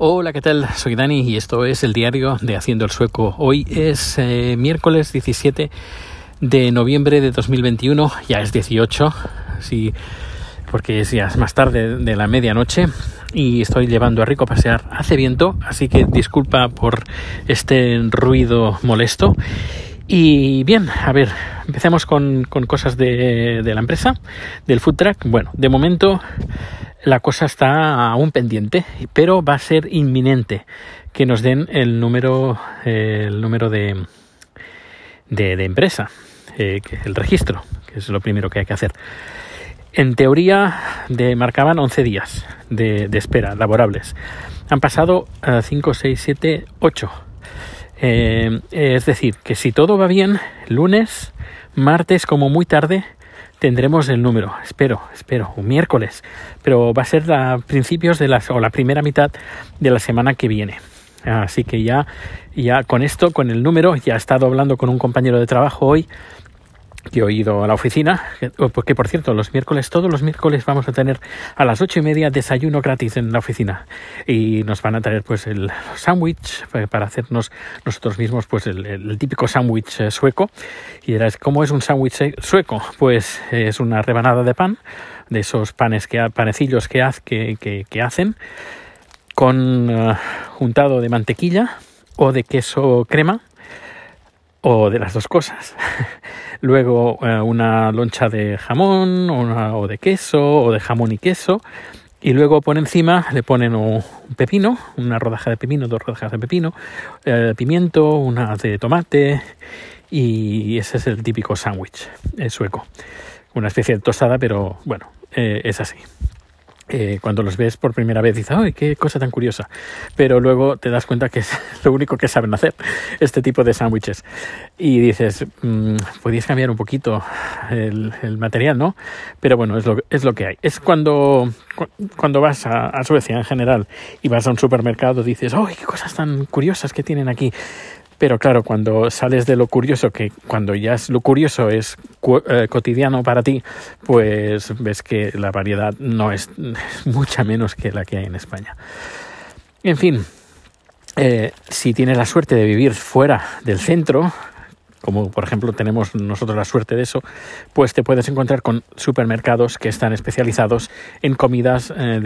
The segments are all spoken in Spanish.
Hola, ¿qué tal? Soy Dani y esto es el diario de Haciendo el Sueco. Hoy es eh, miércoles 17 de noviembre de 2021, ya es 18, sí, porque es ya más tarde de la medianoche y estoy llevando a Rico a pasear. Hace viento, así que disculpa por este ruido molesto. Y bien, a ver, empecemos con, con cosas de, de la empresa, del food truck. Bueno, de momento la cosa está aún pendiente, pero va a ser inminente que nos den el número, el número de, de, empresa, eh, el registro, que es lo primero que hay que hacer. En teoría marcaban 11 días de, espera laborables. Han pasado 5, 6, 7, 8. es decir, que si todo va bien, lunes, martes como muy tarde, tendremos el número, espero, espero, un miércoles, pero va a ser a principios de las o la primera mitad de la semana que viene. Así que ya, ya con esto, con el número, ya he estado hablando con un compañero de trabajo hoy que he ido a la oficina, porque por cierto, los miércoles, todos los miércoles vamos a tener a las ocho y media desayuno gratis en la oficina y nos van a traer pues el sándwich para hacernos nosotros mismos pues el, típico sándwich eh, sueco y dirás, ¿cómo es un sándwich eh, sueco? Pues es una rebanada de pan, de esos panes que panecillos que, que, hacen con uh, untado de mantequilla o de queso crema o de las dos cosas. Luego eh, una loncha de jamón o, de queso o de jamón y queso. Y luego por encima le ponen un pepino, una rodaja de pepino, dos rodajas de pepino, eh, pimiento, una de tomate y ese es el típico sándwich sueco. Una especie de tostada, pero bueno, eh, es así. Eh, cuando los ves por primera vez dices, ¡ay, qué cosa tan curiosa! Pero luego te das cuenta que es lo único que saben hacer este tipo de sándwiches. Y dices, mmm, cambiar un poquito el, material, ¿no? Pero bueno, es lo, es lo que hay. Es cuando, cuando vas a, a Suecia en general y vas a un supermercado, dices, ¡ay, qué cosas tan curiosas que tienen aquí! Pero claro, cuando sales de lo curioso, que cuando ya es lo curioso es eh, cotidiano para ti, pues ves que la variedad no es, mucha menos que la que hay en España. En fin, eh, si tienes la suerte de vivir fuera del centro, como por ejemplo tenemos nosotros la suerte de eso, pues te puedes encontrar con supermercados que están especializados en comidas eh,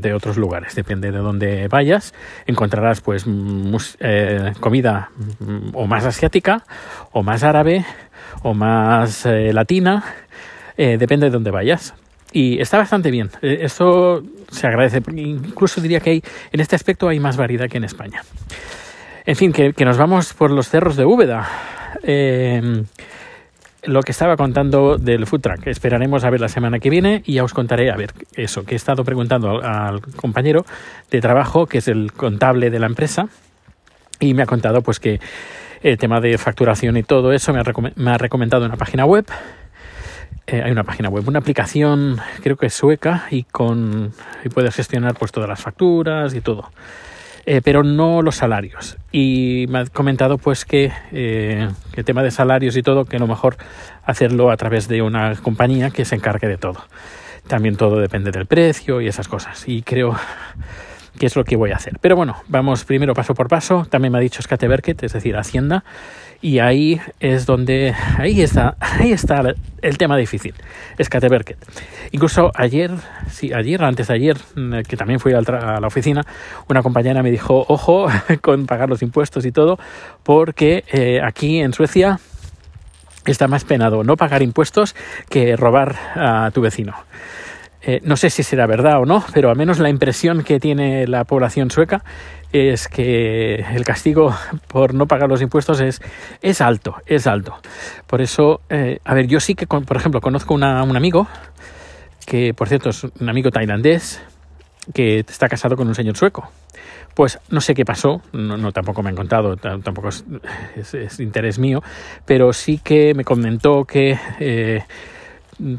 de, otros lugares. Depende de dónde vayas, encontrarás pues eh, comida mm, o más asiática, o más árabe, o más eh, latina, depende de dónde vayas. Y está bastante bien. Esto se agradece. Incluso diría que hay, en este aspecto hay más variedad que en España. En fin, que, que nos vamos por los cerros de Úbeda eh, lo que estaba contando del food truck. Esperaremos a ver la semana que viene y ya os contaré, a ver, eso, que he estado preguntando al, compañero de trabajo, que es el contable de la empresa, y me ha contado pues que el tema de facturación y todo eso me ha, recomendado una página web. Eh, hay una página web, una aplicación, creo que es sueca, y con y puedes gestionar pues todas las facturas y todo. Eh, pero no los salarios. Y me ha comentado pues que eh, el tema de salarios y todo, que a lo mejor hacerlo a través de una compañía que se encargue de todo. También todo depende del precio y esas cosas. Y creo que es lo que voy a hacer. Pero bueno, vamos primero paso por paso. También me ha dicho Skateverket, es decir, Hacienda, y ahí es donde ahí está ahí está el tema difícil Skateverket incluso ayer sí ayer antes de ayer mm, que también fui a la oficina una compañera me dijo ojo con pagar los impuestos y todo porque eh, aquí en Suecia está más penado no pagar impuestos que robar a tu vecino eh, no sé si será verdad o no, pero al menos la impresión que tiene la población sueca es que el castigo por no pagar los impuestos es, es alto, es alto. Por eso, eh, a ver, yo sí que, por ejemplo, conozco un amigo, que por cierto es un amigo tailandés, que está casado con un señor sueco. Pues no sé qué pasó, no, tampoco me han contado, tampoco es, interés mío, pero sí que me comentó que eh,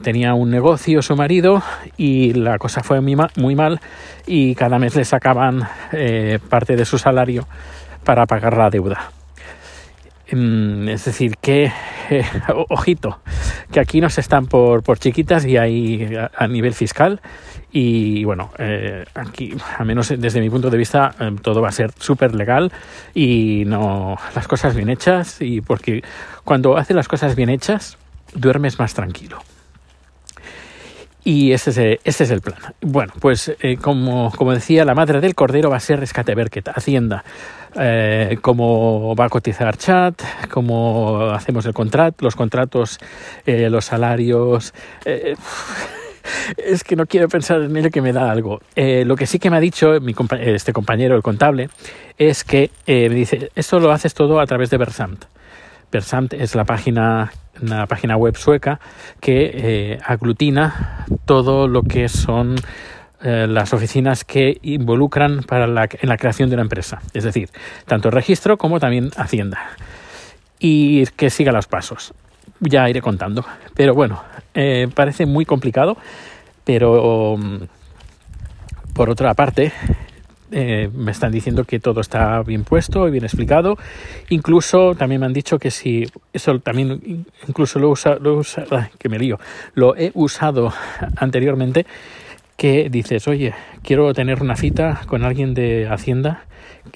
tenía un negocio su marido y la cosa fue muy mal, y cada mes le sacaban eh, parte de su salario para pagar la deuda. Mm, es decir, que, eh, ojito, que aquí nos están por, por chiquitas y hay a, nivel fiscal. Y bueno, eh, aquí, al menos desde mi punto de vista, todo va a ser súper legal y no las cosas bien hechas. Y porque cuando haces las cosas bien hechas, duermes más tranquilo. Y ese es, ese es el plan. Bueno, pues como, como decía, la madre del cordero va a ser Rescate Berket, Hacienda eh, cómo va a cotizar chat, cómo hacemos el contrato, los contratos, eh, los salarios. Eh, es que no quiero pensar en ello que me da algo. Eh, lo que sí que me ha dicho mi este compañero, el contable, es que me dice, esto lo haces todo a través de Versant. Versant es la página, una página web sueca que aglutina todo lo que son eh, las oficinas que involucran para la, en la creación de una empresa, es decir, tanto el registro como también Hacienda. Y que siga los pasos. Ya iré contando. Pero bueno, eh, parece muy complicado, pero mm, por otra parte, eh, me están diciendo que todo está bien puesto y bien explicado. Incluso también me han dicho que si eso también incluso lo usa, lo usa, que me lío, lo he usado anteriormente que dices, oye, quiero tener una cita con alguien de Hacienda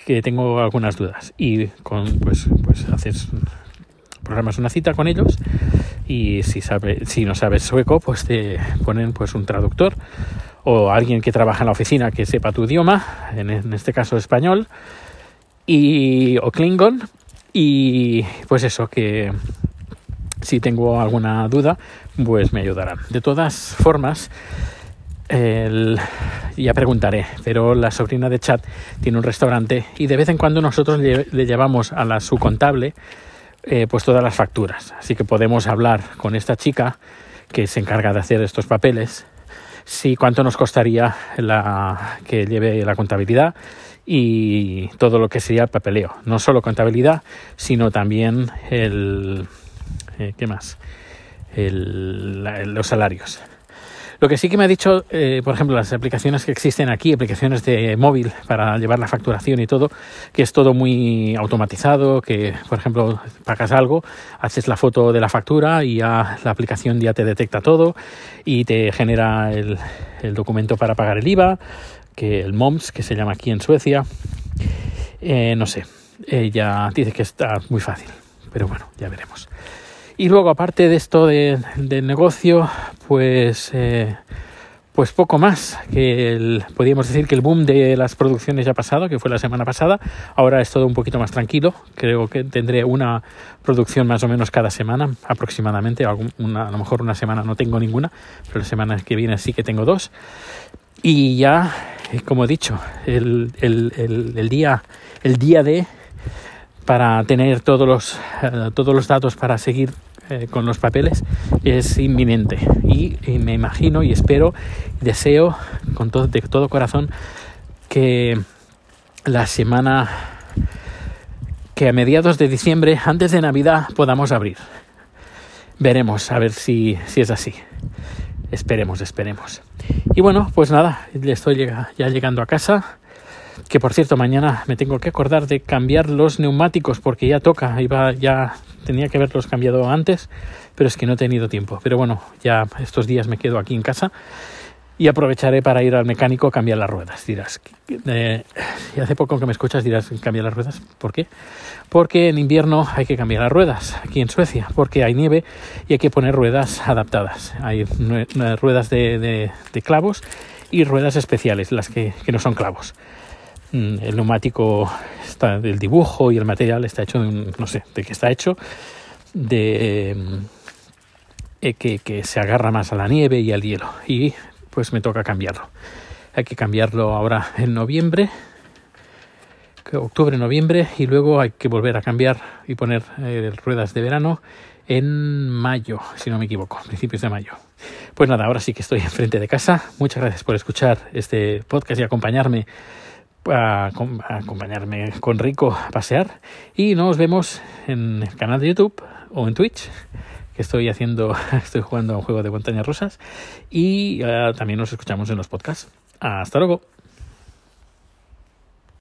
que tengo algunas dudas y con pues pues haces programas una cita con ellos y si sabe si no sabes sueco pues te ponen pues un traductor o alguien que trabaja en la oficina que sepa tu idioma en, este caso español y o klingon y pues eso que si tengo alguna duda pues me ayudarán de todas formas ya preguntaré, pero la sobrina de Chat tiene un restaurante y de vez en cuando nosotros le, llevamos a la su contable eh, pues todas las facturas. Así que podemos hablar con esta chica que se encarga de hacer estos papeles, si cuánto nos costaría la, que lleve la contabilidad y todo lo que sería el papeleo. No solo contabilidad, sino también el... Eh, ¿Qué más? El, los salarios. Lo que sí que me ha dicho, eh, por ejemplo, las aplicaciones que existen aquí, aplicaciones de móvil para llevar la facturación y todo, que es todo muy automatizado, que, por ejemplo, pagas algo, haces la foto de la factura y ya la aplicación ya te detecta todo y te genera el, documento para pagar el IVA, que el MOMS, que se llama aquí en Suecia. Eh, no sé, ella dice que está muy fácil, pero bueno, ya veremos. Y luego, aparte de esto de, del negocio, pues, eh, pues poco más. Que el, podríamos decir que el boom de las producciones ya ha pasado, que fue la semana pasada. Ahora es todo un poquito más tranquilo. Creo que tendré una producción más o menos cada semana, aproximadamente. a lo mejor una semana no tengo ninguna, pero la semana que viene sí que tengo dos. Y ya, eh, como he dicho, el día, el día de para tener todos los, eh, todos los datos para seguir eh, con los papeles es inminente. Y, me imagino y espero y deseo con todo, de todo corazón que la semana que a mediados de diciembre antes de navidad podamos abrir. Veremos a ver si, si es así. Esperemos esperemos. Y bueno pues nada estoy ya llegando a casa que por cierto mañana me tengo que acordar de cambiar los neumáticos porque ya toca, iba ya tenía que haberlos cambiado antes, pero es que no he tenido tiempo. Pero bueno, ya estos días me quedo aquí en casa y aprovecharé para ir al mecánico a cambiar las ruedas. Dirás, eh, hace poco que me escuchas dirás, cambiar las ruedas, ¿por qué? Porque en invierno hay que cambiar las ruedas aquí en Suecia, porque hay nieve y hay que poner ruedas adaptadas. Hay ruedas de, clavos y ruedas especiales, las que no son clavos. Mm, el neumático está del dibujo y el material está hecho de no sé de qué está hecho de eh, que, que, se agarra más a la nieve y al hielo. Y pues me toca cambiarlo. Hay que cambiarlo ahora en noviembre octubre noviembre y luego hay que volver a cambiar y poner eh, ruedas de verano en mayo si no me equivoco principios de mayo. Pues nada ahora sí que estoy enfrente de casa. Muchas gracias por escuchar este podcast y acompañarme a, acompañarme con Rico a pasear y nos vemos en el canal de YouTube o en Twitch que estoy haciendo, estoy jugando a un juego de montañas rusas y eh, también nos escuchamos en los podcasts. Hasta luego.